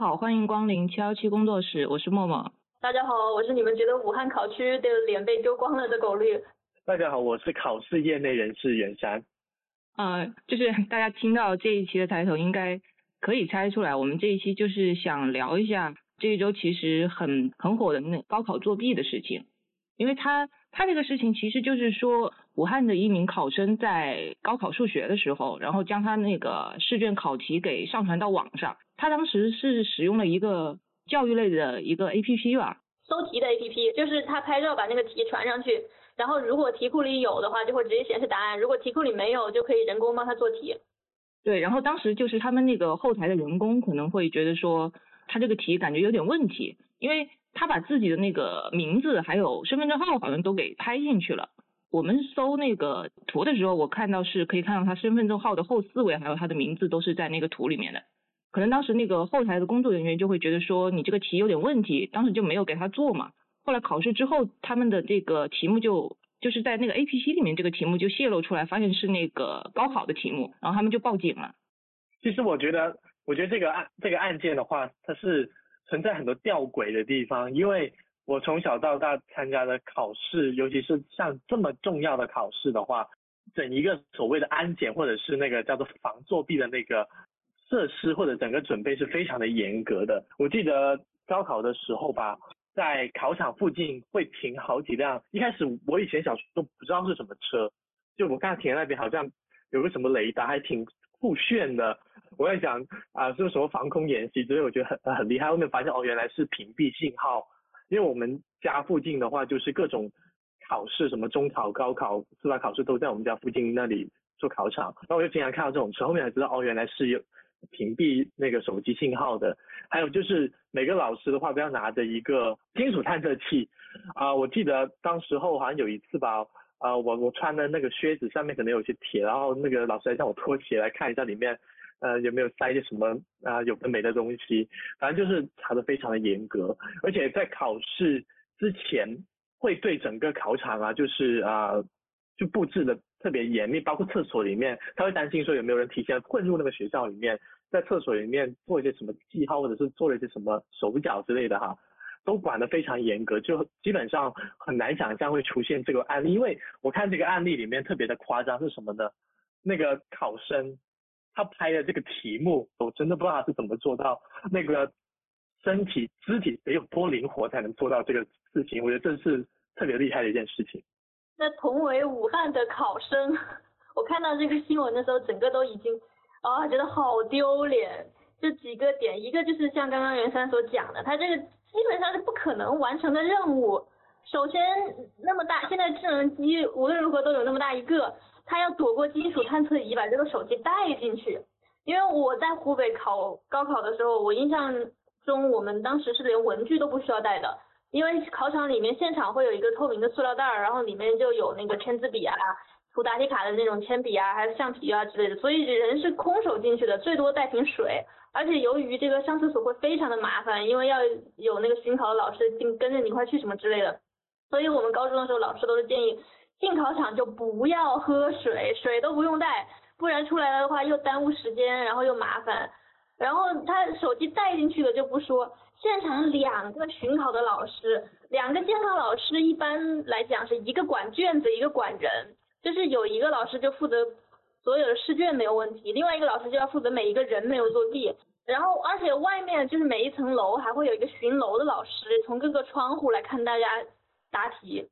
大家好，欢迎光临七幺七工作室，我是默默。大家好，我是你们觉得武汉考区的脸被丢光了的狗绿。大家好，我是考试业内人士袁山。呃，就是大家听到这一期的抬头，应该可以猜出来，我们这一期就是想聊一下这一周其实很很火的那高考作弊的事情，因为他他这个事情其实就是说，武汉的一名考生在高考数学的时候，然后将他那个试卷考题给上传到网上，他当时是使用了一个教育类的一个 A P P 吧，搜题的 A P P，就是他拍照把那个题传上去。然后如果题库里有的话，就会直接显示答案；如果题库里没有，就可以人工帮他做题。对，然后当时就是他们那个后台的人工可能会觉得说，他这个题感觉有点问题，因为他把自己的那个名字还有身份证号好像都给拍进去了。我们搜那个图的时候，我看到是可以看到他身份证号的后四位还有他的名字都是在那个图里面的。可能当时那个后台的工作人员就会觉得说，你这个题有点问题，当时就没有给他做嘛。后来考试之后，他们的这个题目就就是在那个 A P P 里面，这个题目就泄露出来，发现是那个高考的题目，然后他们就报警了。其实我觉得，我觉得这个案这个案件的话，它是存在很多吊诡的地方，因为我从小到大参加的考试，尤其是像这么重要的考试的话，整一个所谓的安检或者是那个叫做防作弊的那个设施或者整个准备是非常的严格的。我记得高考的时候吧。在考场附近会停好几辆，一开始我以前小时候都不知道是什么车，就我看停那边好像有个什么雷达，还挺酷炫的。我在想啊，是不是什么防空演习之类？我觉得很很厉害。后面发现哦，原来是屏蔽信号。因为我们家附近的话，就是各种考试，什么中考、高考、司法考试都在我们家附近那里做考场。然后我就经常看到这种车，后面才知道哦，原来是有。屏蔽那个手机信号的，还有就是每个老师的话都要拿着一个金属探测器啊。我记得当时候好像有一次吧，啊，我我穿的那个靴子上面可能有些铁，然后那个老师还让我脱鞋来看一下里面，呃，有没有塞一些什么啊有的没的东西。反正就是查的非常的严格，而且在考试之前会对整个考场啊，就是啊。就布置的特别严密，包括厕所里面，他会担心说有没有人提前混入那个学校里面，在厕所里面做一些什么记号，或者是做了一些什么手脚之类的哈，都管得非常严格，就基本上很难想象会出现这个案例。因为我看这个案例里面特别的夸张是什么呢？那个考生他拍的这个题目，我真的不知道他是怎么做到那个身体肢体得有多灵活才能做到这个事情，我觉得这是特别厉害的一件事情。那同为武汉的考生，我看到这个新闻的时候，整个都已经啊觉得好丢脸。这几个点，一个就是像刚刚袁三所讲的，他这个基本上是不可能完成的任务。首先那么大，现在智能机无论如何都有那么大一个，他要躲过金属探测仪，把这个手机带进去。因为我在湖北考高考的时候，我印象中我们当时是连文具都不需要带的。因为考场里面现场会有一个透明的塑料袋儿，然后里面就有那个签字笔啊、涂答题卡的那种铅笔啊，还有橡皮啊之类的，所以人是空手进去的，最多带瓶水。而且由于这个上厕所会非常的麻烦，因为要有那个巡考的老师跟跟着你一块去什么之类的，所以我们高中的时候老师都是建议进考场就不要喝水，水都不用带，不然出来了的话又耽误时间，然后又麻烦。然后他手机带进去的就不说。现场两个巡考的老师，两个监考老师一般来讲是一个管卷子，一个管人，就是有一个老师就负责所有的试卷没有问题，另外一个老师就要负责每一个人没有作弊。然后而且外面就是每一层楼还会有一个巡楼的老师，从各个窗户来看大家答题。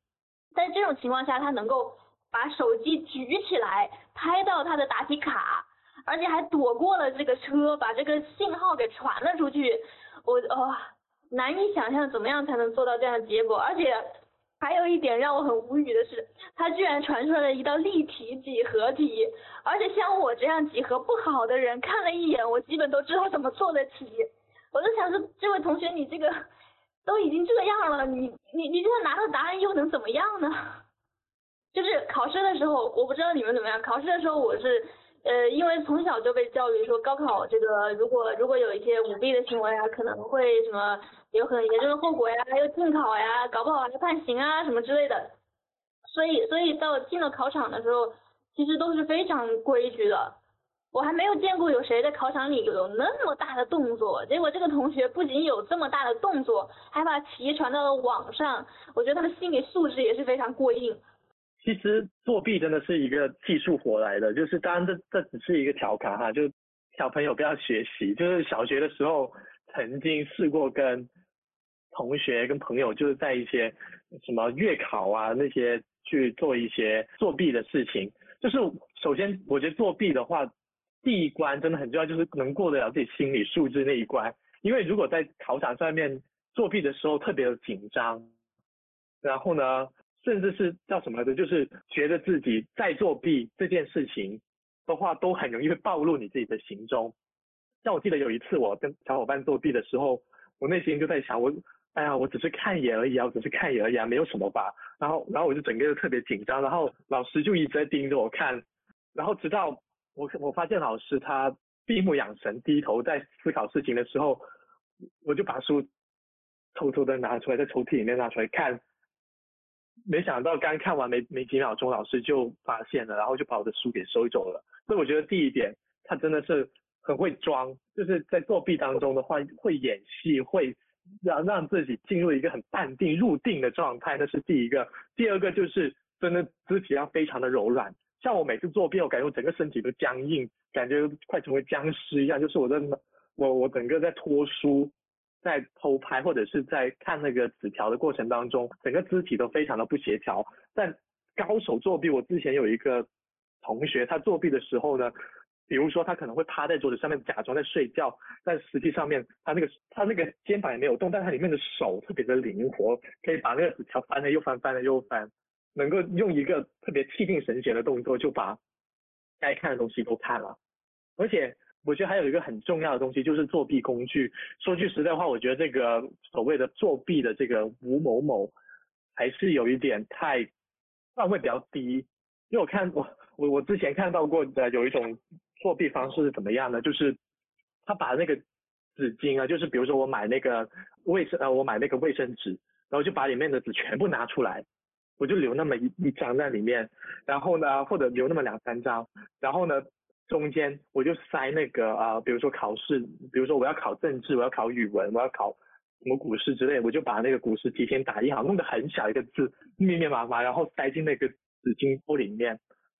在这种情况下，他能够把手机举起来拍到他的答题卡，而且还躲过了这个车，把这个信号给传了出去。我哦，难以想象怎么样才能做到这样的结果，而且还有一点让我很无语的是，他居然传出来了一道立体几何题，而且像我这样几何不好的人看了一眼，我基本都知道怎么做的题。我就想说，这位同学，你这个都已经这样了，你你你就算拿到答案又能怎么样呢？就是考试的时候，我不知道你们怎么样，考试的时候我是。呃，因为从小就被教育说高考这个，如果如果有一些舞弊的行为啊，可能会什么有很严重的后果呀，还有禁考呀，搞不好还判刑啊什么之类的。所以所以到进了考场的时候，其实都是非常规矩的。我还没有见过有谁在考场里有那么大的动作，结果这个同学不仅有这么大的动作，还把题传到了网上，我觉得他的心理素质也是非常过硬。其实作弊真的是一个技术活来的，就是当然这这只是一个调侃哈，就小朋友不要学习，就是小学的时候曾经试过跟同学跟朋友就是在一些什么月考啊那些去做一些作弊的事情，就是首先我觉得作弊的话。第一关真的很重要，就是能过得了自己心理素质那一关。因为如果在考场上面作弊的时候特别的紧张，然后呢，甚至是叫什么来着，就是觉得自己在作弊这件事情的话，都很容易会暴露你自己的行踪。像我记得有一次我跟小伙伴作弊的时候，我内心就在想，我哎呀，我只是看一眼而已啊，我只是看一眼而已啊，没有什么吧。然后然后我就整个就特别紧张，然后老师就一直在盯着我看，然后直到。我我发现老师他闭目养神，低头在思考事情的时候，我就把书偷偷的拿出来，在抽屉里面拿出来看。没想到刚看完没没几秒钟，老师就发现了，然后就把我的书给收走了。所以我觉得第一点，他真的是很会装，就是在作弊当中的话，会演戏，会让让自己进入一个很淡定入定的状态，那是第一个。第二个就是真的肢体要非常的柔软。像我每次作弊，我感觉我整个身体都僵硬，感觉快成为僵尸一样。就是我在我我整个在拖书，在偷拍或者是在看那个纸条的过程当中，整个肢体都非常的不协调。但高手作弊，我之前有一个同学，他作弊的时候呢，比如说他可能会趴在桌子上面假装在睡觉，但实际上面他那个他那个肩膀也没有动，但他里面的手特别的灵活，可以把那个纸条翻了又翻，翻了又翻。能够用一个特别气定神闲的动作就把该看的东西都看了，而且我觉得还有一个很重要的东西就是作弊工具。说句实在话，我觉得这个所谓的作弊的这个吴某某还是有一点太段位比较低。因为我看我我我之前看到过的 有一种作弊方式是怎么样的，就是他把那个纸巾啊，就是比如说我买那个卫生呃我买那个卫生纸，然后就把里面的纸全部拿出来。我就留那么一一张在里面，然后呢，或者留那么两三张，然后呢，中间我就塞那个啊，比如说考试，比如说我要考政治，我要考语文，我要考什么古诗之类，我就把那个古诗提前打印好，弄得很小一个字，密密麻麻，然后塞进那个纸巾包里面，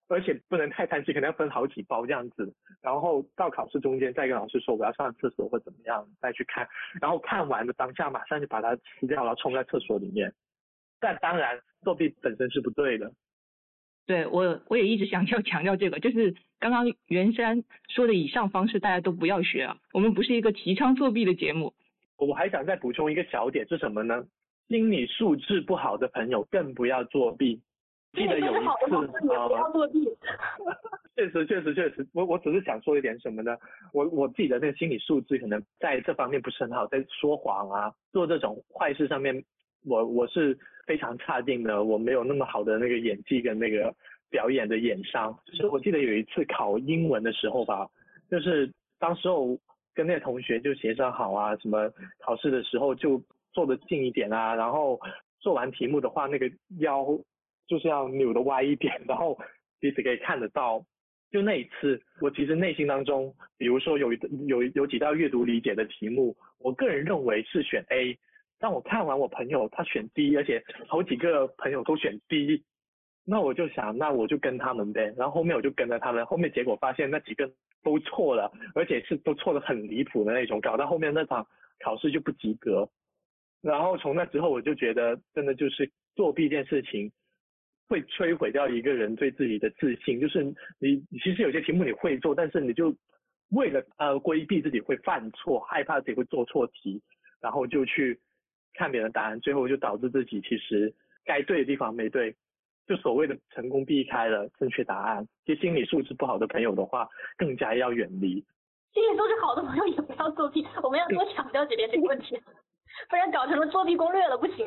而且不能太贪心，可能要分好几包这样子，然后到考试中间再跟老师说我要上厕所或怎么样再去看，然后看完的当下马上就把它吃掉，然后冲在厕所里面。但当然，作弊本身是不对的。对我，我也一直想要强调这个，就是刚刚袁山说的以上方式，大家都不要学啊。我们不是一个提倡作弊的节目。我还想再补充一个小点是什么呢？心理素质不好的朋友更不要作弊。记得有一次啊，不要作弊。确实，确实，确实，我我只是想说一点什么呢？我我自己的那个心理素质可能在这方面不是很好，在说谎啊，做这种坏事上面。我我是非常差劲的，我没有那么好的那个演技跟那个表演的演商。就是我记得有一次考英文的时候吧，就是当时候跟那个同学就协商好啊，什么考试的时候就坐得近一点啊，然后做完题目的话，那个腰就是要扭的歪一点，然后彼此可以看得到。就那一次，我其实内心当中，比如说有一有有几道阅读理解的题目，我个人认为是选 A。但我看完我朋友他选 D，而且好几个朋友都选 D，那我就想，那我就跟他们呗。然后后面我就跟着他们，后面结果发现那几个都错了，而且是都错的很离谱的那种，搞到后面那场考试就不及格。然后从那之后我就觉得，真的就是作弊这件事情会摧毁掉一个人对自己的自信。就是你其实有些题目你会做，但是你就为了呃规避自己会犯错，害怕自己会做错题，然后就去。看别人答案，最后就导致自己其实该对的地方没对，就所谓的成功避开了正确答案。其实心理素质不好的朋友的话，更加要远离。心理素质好的朋友也不要作弊，我们要多强调几遍这个问题，不然搞成了作弊攻略了不行。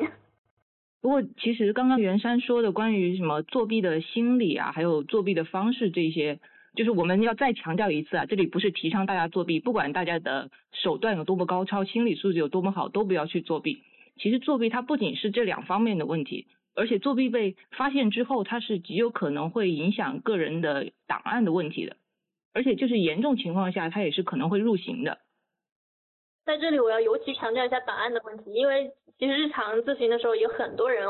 不过其实刚刚袁山说的关于什么作弊的心理啊，还有作弊的方式这些。就是我们要再强调一次啊，这里不是提倡大家作弊，不管大家的手段有多么高超，心理素质有多么好，都不要去作弊。其实作弊它不仅是这两方面的问题，而且作弊被发现之后，它是极有可能会影响个人的档案的问题的。而且就是严重情况下，他也是可能会入刑的。在这里我要尤其强调一下档案的问题，因为其实日常咨询的时候有很多人，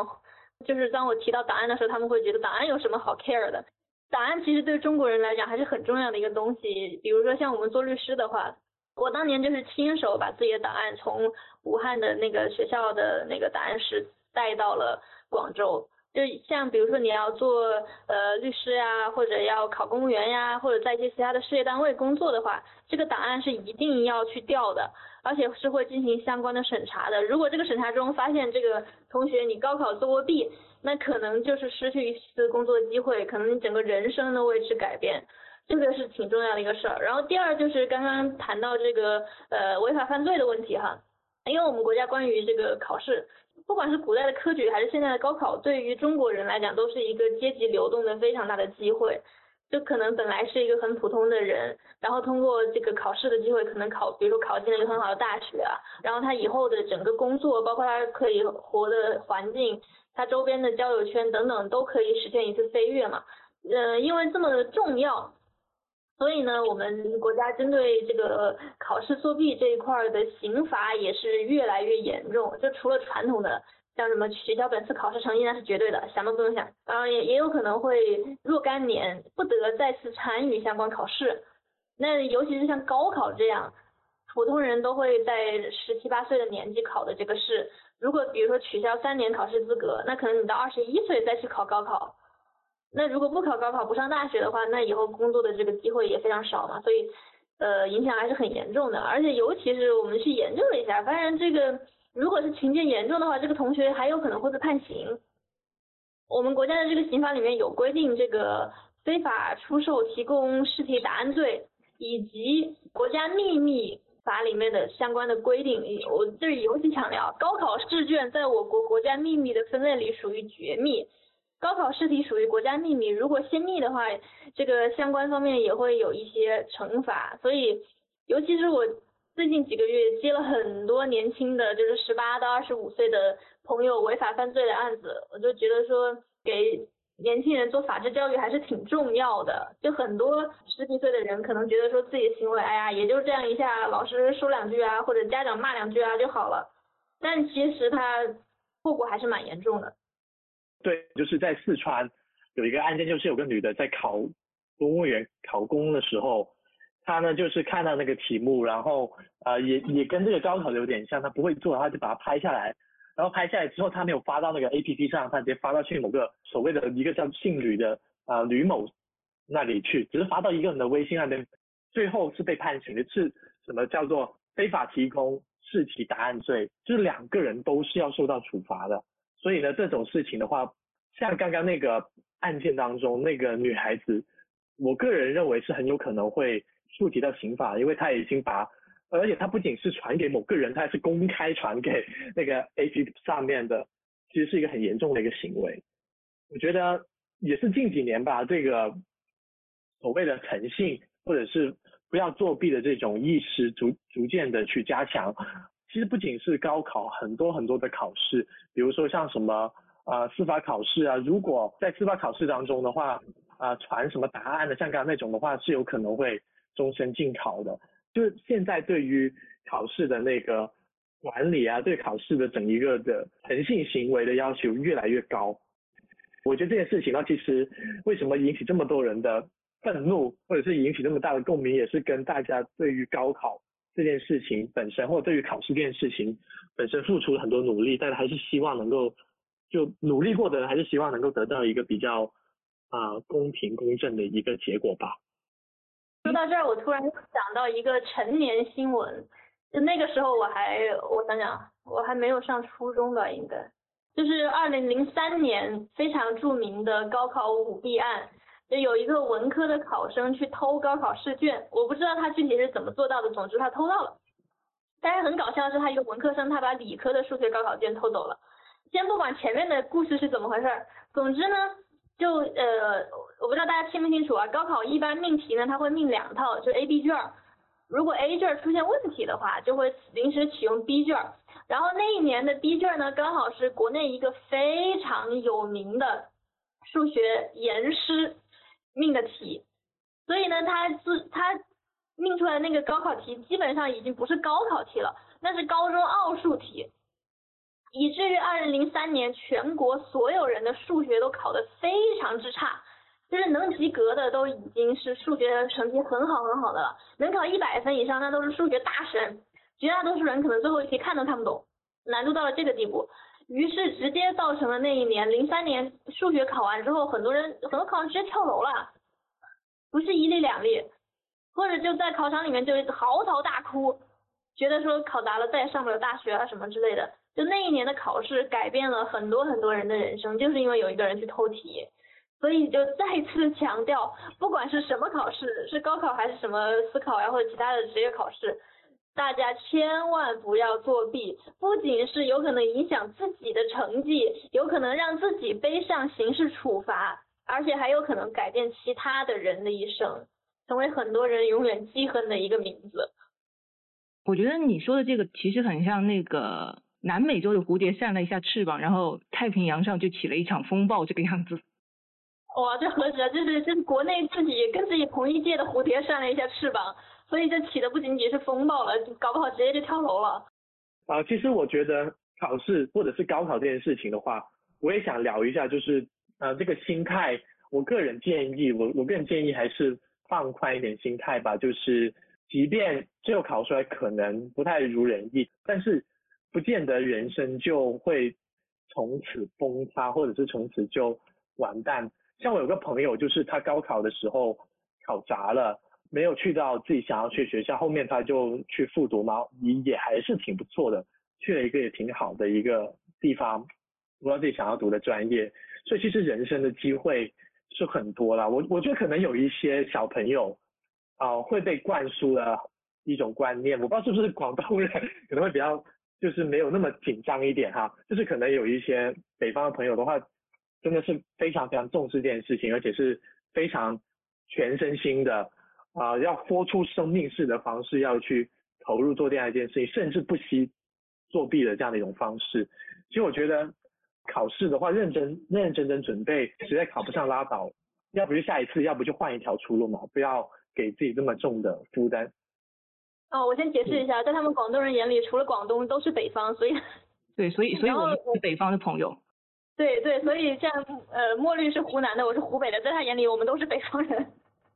就是当我提到档案的时候，他们会觉得档案有什么好 care 的？档案其实对中国人来讲还是很重要的一个东西。比如说像我们做律师的话，我当年就是亲手把自己的档案从武汉的那个学校的那个档案室带到了广州。就像比如说你要做呃律师呀，或者要考公务员呀，或者在一些其他的事业单位工作的话，这个档案是一定要去调的，而且是会进行相关的审查的。如果这个审查中发现这个同学你高考作过弊，那可能就是失去一次工作机会，可能你整个人生都为之改变，这个是挺重要的一个事儿。然后第二就是刚刚谈到这个呃违法犯罪的问题哈，因为我们国家关于这个考试。不管是古代的科举还是现在的高考，对于中国人来讲都是一个阶级流动的非常大的机会。就可能本来是一个很普通的人，然后通过这个考试的机会，可能考，比如说考进了一个很好的大学啊，然后他以后的整个工作，包括他可以活的环境，他周边的交友圈等等，都可以实现一次飞跃嘛。呃，因为这么重要。所以呢，我们国家针对这个考试作弊这一块的刑罚也是越来越严重。就除了传统的，像什么取消本次考试成绩那是绝对的，想都不用想。当然也也有可能会若干年不得再次参与相关考试。那尤其是像高考这样，普通人都会在十七八岁的年纪考的这个试，如果比如说取消三年考试资格，那可能你到二十一岁再去考高考。那如果不考高考不上大学的话，那以后工作的这个机会也非常少嘛，所以呃影响还是很严重的。而且尤其是我们去研究了一下，发现这个如果是情节严重的话，这个同学还有可能会被判刑。我们国家的这个刑法里面有规定，这个非法出售、提供试题答案罪，以及国家秘密法里面的相关的规定。我这里尤其强调，高考试卷在我国国家秘密的分类里属于绝密。高考试题属于国家秘密，如果泄密的话，这个相关方面也会有一些惩罚。所以，尤其是我最近几个月接了很多年轻的，就是十八到二十五岁的朋友违法犯罪的案子，我就觉得说给年轻人做法治教育还是挺重要的。就很多十几岁的人可能觉得说自己的行为，哎呀，也就这样一下，老师说两句啊，或者家长骂两句啊就好了，但其实他后果还是蛮严重的。对，就是在四川有一个案件，就是有个女的在考公务员考公的时候，她呢就是看到那个题目，然后呃也也跟这个高考的有点像，她不会做，她就把它拍下来，然后拍下来之后，她没有发到那个 A P P 上，她直接发到去某个所谓的一个叫姓吕的啊吕某那里去，只是发到一个人的微信那边，最后是被判刑的，是什么叫做非法提供试题答案罪，就是两个人都是要受到处罚的。所以呢，这种事情的话，像刚刚那个案件当中那个女孩子，我个人认为是很有可能会触及到刑法，因为她已经把，而且她不仅是传给某个人，她还是公开传给那个 A P P 上面的，其实是一个很严重的一个行为。我觉得也是近几年吧，这个所谓的诚信或者是不要作弊的这种意识逐逐渐的去加强。其实不仅是高考，很多很多的考试，比如说像什么呃司法考试啊，如果在司法考试当中的话，啊传什么答案的，像刚刚那种的话，是有可能会终身禁考的。就是现在对于考试的那个管理啊，对考试的整一个的诚信行为的要求越来越高。我觉得这件事情呢，其实为什么引起这么多人的愤怒，或者是引起这么大的共鸣，也是跟大家对于高考。这件事情本身，或者对于考试这件事情本身付出了很多努力，但还是希望能够就努力过的，还是希望能够得到一个比较啊公平公正的一个结果吧。说到这儿，我突然想到一个陈年新闻，就那个时候我还我想想，我还没有上初中吧，应该就是二零零三年非常著名的高考舞弊案。就有一个文科的考生去偷高考试卷，我不知道他具体是怎么做到的，总之他偷到了。但是很搞笑的是，他一个文科生，他把理科的数学高考卷偷走了。先不管前面的故事是怎么回事儿，总之呢，就呃，我不知道大家清不清楚啊。高考一般命题呢，它会命两套，就 A、B 卷。如果 A 卷出现问题的话，就会临时启用 B 卷。然后那一年的 B 卷呢，刚好是国内一个非常有名的数学严师。命的题，所以呢，他是他命出来那个高考题基本上已经不是高考题了，那是高中奥数题，以至于二零零三年全国所有人的数学都考得非常之差，就是能及格的都已经是数学成绩很好很好的了，能考一百分以上那都是数学大神，绝大多数人可能最后一题看都看不懂，难度到了这个地步。于是直接造成了那一年零三年数学考完之后，很多人很多考生直接跳楼了，不是一例两例，或者就在考场里面就嚎啕大哭，觉得说考砸了再也上不了大学啊什么之类的。就那一年的考试改变了很多很多人的人生，就是因为有一个人去偷题，所以就再次强调，不管是什么考试，是高考还是什么司考呀或者其他的职业考试。大家千万不要作弊，不仅是有可能影响自己的成绩，有可能让自己背上刑事处罚，而且还有可能改变其他的人的一生，成为很多人永远记恨的一个名字。我觉得你说的这个其实很像那个南美洲的蝴蝶扇了一下翅膀，然后太平洋上就起了一场风暴这个样子。哇，这何止啊，这是这是国内自己跟自己同一届的蝴蝶扇了一下翅膀。所以这起的不仅仅是风暴了，搞不好直接就跳楼了。啊，其实我觉得考试或者是高考这件事情的话，我也想聊一下，就是呃这个心态，我个人建议，我我个人建议还是放宽一点心态吧。就是即便最后考出来可能不太如人意，但是不见得人生就会从此崩塌，或者是从此就完蛋。像我有个朋友，就是他高考的时候考砸了。没有去到自己想要去学校，后面他就去复读嘛，也也还是挺不错的，去了一个也挺好的一个地方，读到自己想要读的专业，所以其实人生的机会是很多啦。我我觉得可能有一些小朋友啊会被灌输了一种观念，我不知道是不是广东人可能会比较就是没有那么紧张一点哈，就是可能有一些北方的朋友的话，真的是非常非常重视这件事情，而且是非常全身心的。啊，要豁出生命式的方式要去投入做这样一件事情，甚至不惜作弊的这样的一种方式。其实我觉得考试的话，认真认认真真准备，实在考不上拉倒，要不就下一次，要不就换一条出路嘛，不要给自己这么重的负担。哦，我先解释一下，在他们广东人眼里，除了广东都是北方，所以对，所以 所以我们是北方的朋友。对对，所以像呃墨绿是湖南的，我是湖北的，在他眼里我们都是北方人。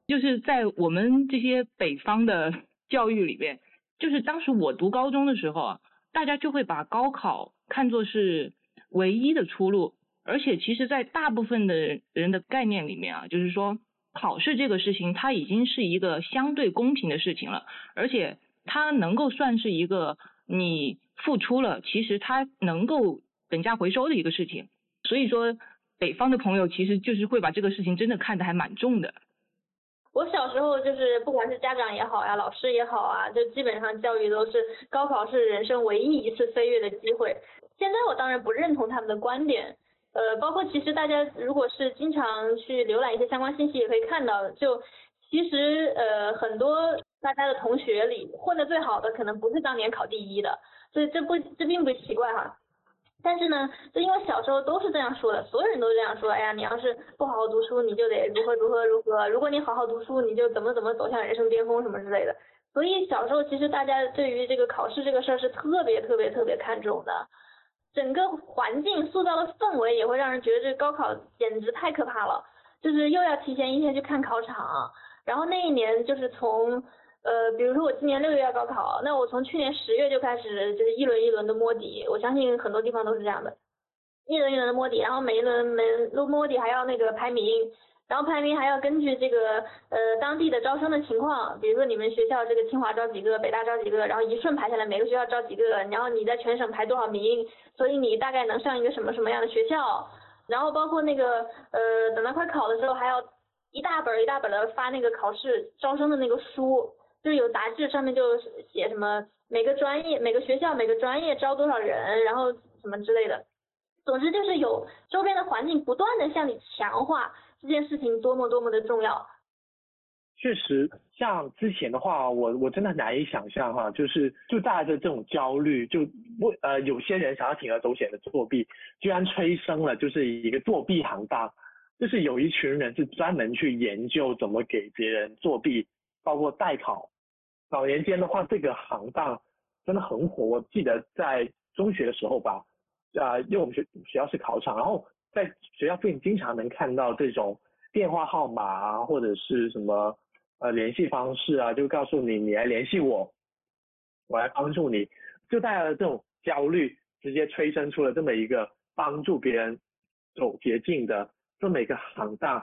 就是在我们这些北方的教育里边，就是当时我读高中的时候啊，大家就会把高考看作是唯一的出路，而且其实，在大部分的人的概念里面啊，就是说考试这个事情，它已经是一个相对公平的事情了，而且它能够算是一个你付出了，其实它能够等价回收的一个事情。所以说，北方的朋友其实就是会把这个事情真的看得还蛮重的。我小时候就是不管是家长也好呀，老师也好啊，就基本上教育都是高考是人生唯一一次飞跃的机会。现在我当然不认同他们的观点，呃，包括其实大家如果是经常去浏览一些相关信息，也可以看到，就其实呃很多大家的同学里混得最好的可能不是当年考第一的，所以这不这并不奇怪哈。但是呢，就因为小时候都是这样说的，所有人都这样说。哎呀，你要是不好好读书，你就得如何如何如何；如果你好好读书，你就怎么怎么走向人生巅峰什么之类的。所以小时候其实大家对于这个考试这个事儿是特别特别特别看重的，整个环境塑造的氛围也会让人觉得这高考简直太可怕了，就是又要提前一天去看考场，然后那一年就是从。呃，比如说我今年六月要高考，那我从去年十月就开始就是一轮一轮的摸底，我相信很多地方都是这样的，一轮一轮的摸底，然后每一轮每都摸底还要那个排名，然后排名还要根据这个呃当地的招生的情况，比如说你们学校这个清华招几个，北大招几个，然后一顺排下来每个学校招几个，然后你在全省排多少名，所以你大概能上一个什么什么样的学校，然后包括那个呃等到快考的时候还要一大本一大本的发那个考试招生的那个书。就是有杂志上面就写什么每个专业每个学校每个专业招多少人，然后什么之类的，总之就是有周边的环境不断的向你强化这件事情多么多么的重要。确实，像之前的话，我我真的难以想象哈，就是就带着这种焦虑，就为呃有些人想要铤而走险的作弊，居然催生了就是一个作弊行当。就是有一群人是专门去研究怎么给别人作弊，包括代考。早年间的话，这个行当真的很火。我记得在中学的时候吧，啊，因为我们学学校是考场，然后在学校附近经常能看到这种电话号码啊，或者是什么呃联系方式啊，就告诉你你来联系我，我来帮助你，就带来了这种焦虑，直接催生出了这么一个帮助别人走捷径的。这么一个行当，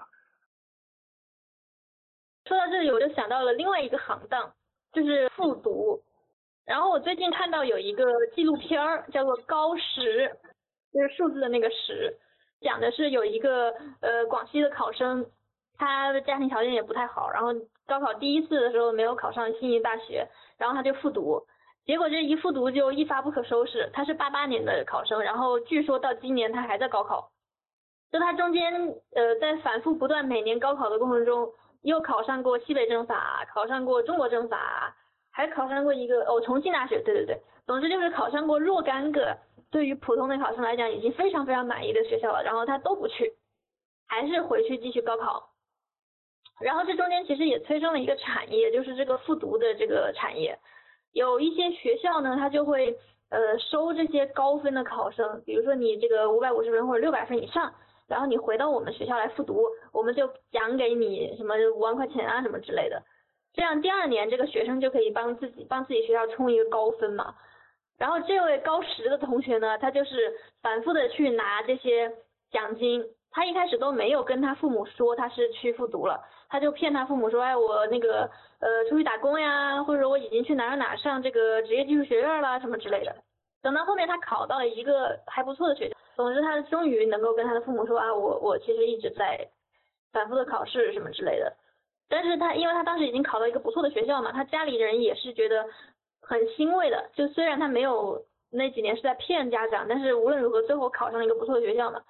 说到这里，我就想到了另外一个行当，就是复读。然后我最近看到有一个纪录片儿，叫做《高十》，就是数字的那个十，讲的是有一个呃广西的考生，他的家庭条件也不太好，然后高考第一次的时候没有考上心仪大学，然后他就复读，结果这一复读就一发不可收拾。他是八八年的考生，然后据说到今年他还在高考。就他中间，呃，在反复不断每年高考的过程中，又考上过西北政法，考上过中国政法，还考上过一个哦重庆大学，对对对，总之就是考上过若干个对于普通的考生来讲已经非常非常满意的学校了，然后他都不去，还是回去继续高考。然后这中间其实也催生了一个产业，就是这个复读的这个产业，有一些学校呢，他就会呃收这些高分的考生，比如说你这个五百五十分或者六百分以上。然后你回到我们学校来复读，我们就奖给你什么五万块钱啊什么之类的，这样第二年这个学生就可以帮自己帮自己学校冲一个高分嘛。然后这位高十的同学呢，他就是反复的去拿这些奖金，他一开始都没有跟他父母说他是去复读了，他就骗他父母说，哎我那个呃出去打工呀，或者我已经去哪儿哪儿上这个职业技术学院啦什么之类的。等到后面他考到了一个还不错的学校。总之，他终于能够跟他的父母说啊，我我其实一直在反复的考试什么之类的。但是他因为他当时已经考到一个不错的学校嘛，他家里人也是觉得很欣慰的。就虽然他没有那几年是在骗家长，但是无论如何最后考上了一个不错的学校嘛。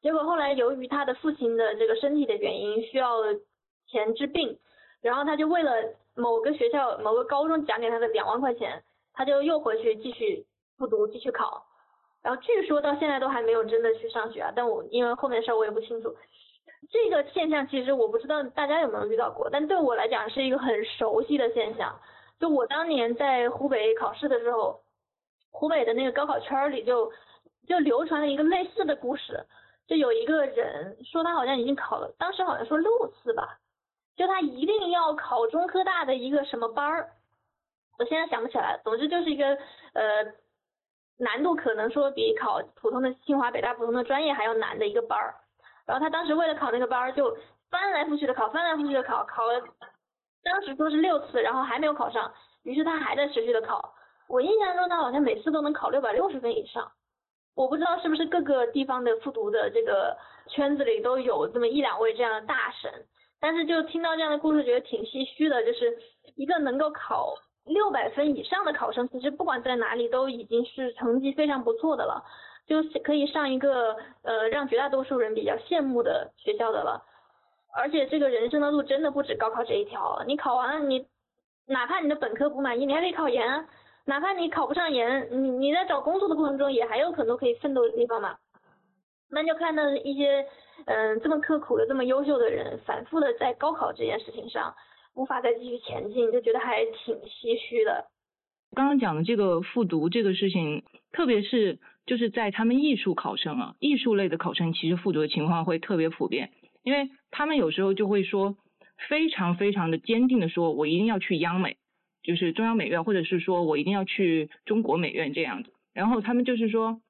结果后来由于他的父亲的这个身体的原因需要钱治病，然后他就为了某个学校某个高中奖给他的两万块钱，他就又回去继续复读继续考。然后据说到现在都还没有真的去上学啊，但我因为后面的事儿我也不清楚。这个现象其实我不知道大家有没有遇到过，但对我来讲是一个很熟悉的现象。就我当年在湖北考试的时候，湖北的那个高考圈里就就流传了一个类似的故事，就有一个人说他好像已经考了，当时好像说六次吧，就他一定要考中科大的一个什么班儿，我现在想不起来，总之就是一个呃。难度可能说比考普通的清华北大普通的专业还要难的一个班儿，然后他当时为了考那个班儿就翻来覆去的考，翻来覆去的考，考了当时说是六次，然后还没有考上，于是他还在持续的考。我印象中他好像每次都能考六百六十分以上，我不知道是不是各个地方的复读的这个圈子里都有这么一两位这样的大神，但是就听到这样的故事觉得挺唏嘘的，就是一个能够考。六百分以上的考生，其实不管在哪里都已经是成绩非常不错的了，就是可以上一个呃让绝大多数人比较羡慕的学校的了。而且这个人生的路真的不止高考这一条，你考完了你，哪怕你的本科不满意，你还可以考研，哪怕你考不上研，你你在找工作的过程中也还有很多可以奋斗的地方嘛。那就看到一些嗯这么刻苦的这么优秀的人，反复的在高考这件事情上。无法再继续前进，就觉得还挺唏嘘的。刚刚讲的这个复读这个事情，特别是就是在他们艺术考生啊，艺术类的考生，其实复读的情况会特别普遍，因为他们有时候就会说，非常非常的坚定的说，我一定要去央美，就是中央美院，或者是说我一定要去中国美院这样子。然后他们就是说，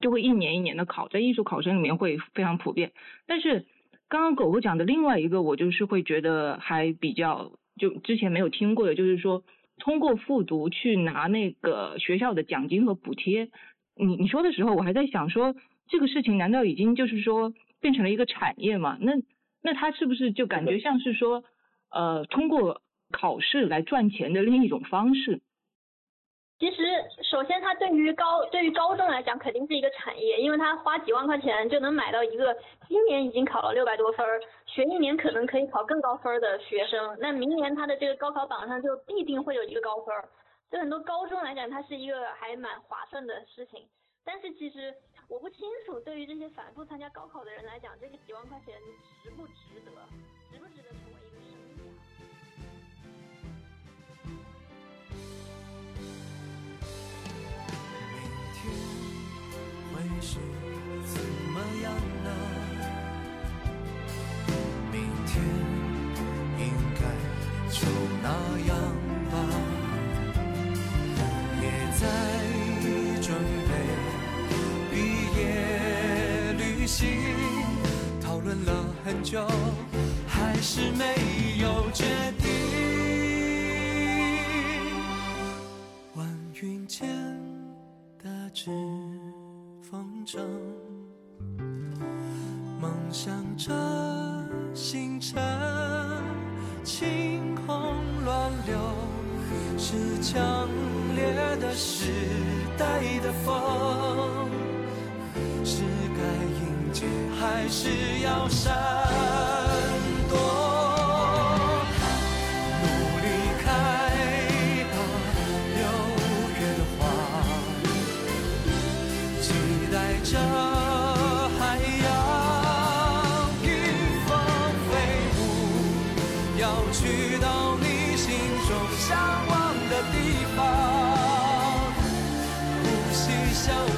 就会一年一年的考，在艺术考生里面会非常普遍，但是。刚刚狗狗讲的另外一个，我就是会觉得还比较，就之前没有听过的，就是说通过复读去拿那个学校的奖金和补贴。你你说的时候，我还在想说，这个事情难道已经就是说变成了一个产业吗？那那他是不是就感觉像是说，呃，通过考试来赚钱的另一种方式？其实，首先，它对于高对于高中来讲，肯定是一个产业，因为他花几万块钱就能买到一个今年已经考了六百多分儿，学一年可能可以考更高分的学生，那明年他的这个高考榜上就必定会有一个高分儿。对很多高中来讲，它是一个还蛮划算的事情。但是其实我不清楚，对于这些反复参加高考的人来讲，这个几万块钱值不值得，值不值得是怎么样呢？明天应该就那样吧。也在准备毕业旅行，讨论了很久，还是没有梦想着星辰，晴空乱流，是强烈的时代的风，是该迎接还是要闪？这海洋迎风飞舞，要去到你心中向往的地方，呼吸相。